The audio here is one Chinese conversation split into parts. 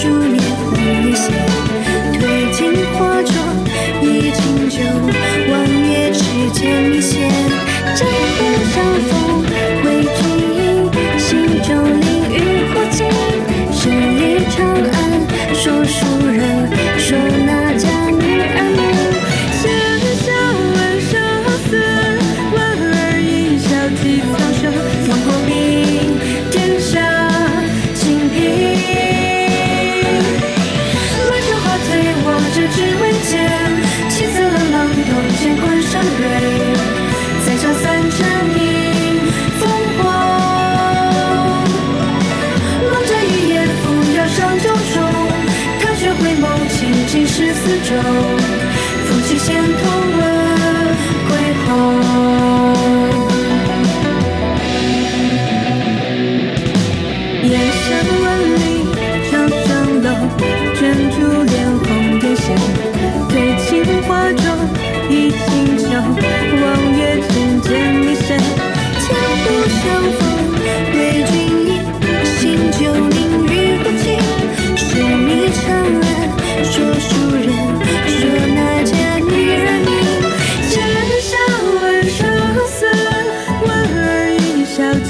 祝你。十四州。夫妻先同问归后。燕山万里长上楼，卷珠帘红叶闲。对镜花妆一清秋，望月城见迷神。千古相逢为君饮，醒酒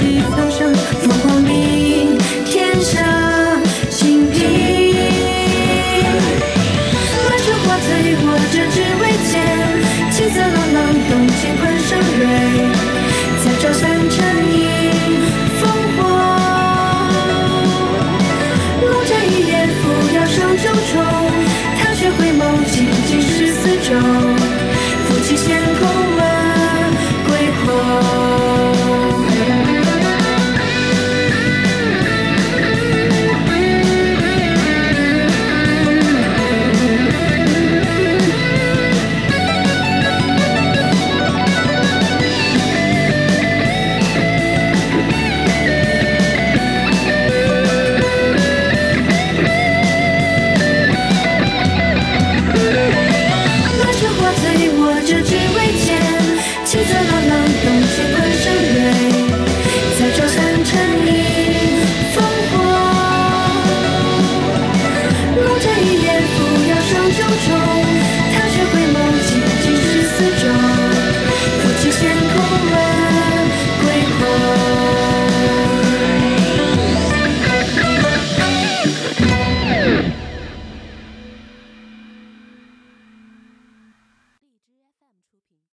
一笑寄苍生。凤凰鸣，天下清平。满城花醉，我这只为见。七色朗朗，洞见关山蕊。再照三沉影，烽火。龙战一夜，扶摇上九重。踏雪回眸，情尽十四州。握着执微剑，青色朗朗，冬雪伴山蕊。再照三川映烽火，龙战于野，扶摇上九重。踏雪回眸，尽尽是四周。我却悬空问归鸿。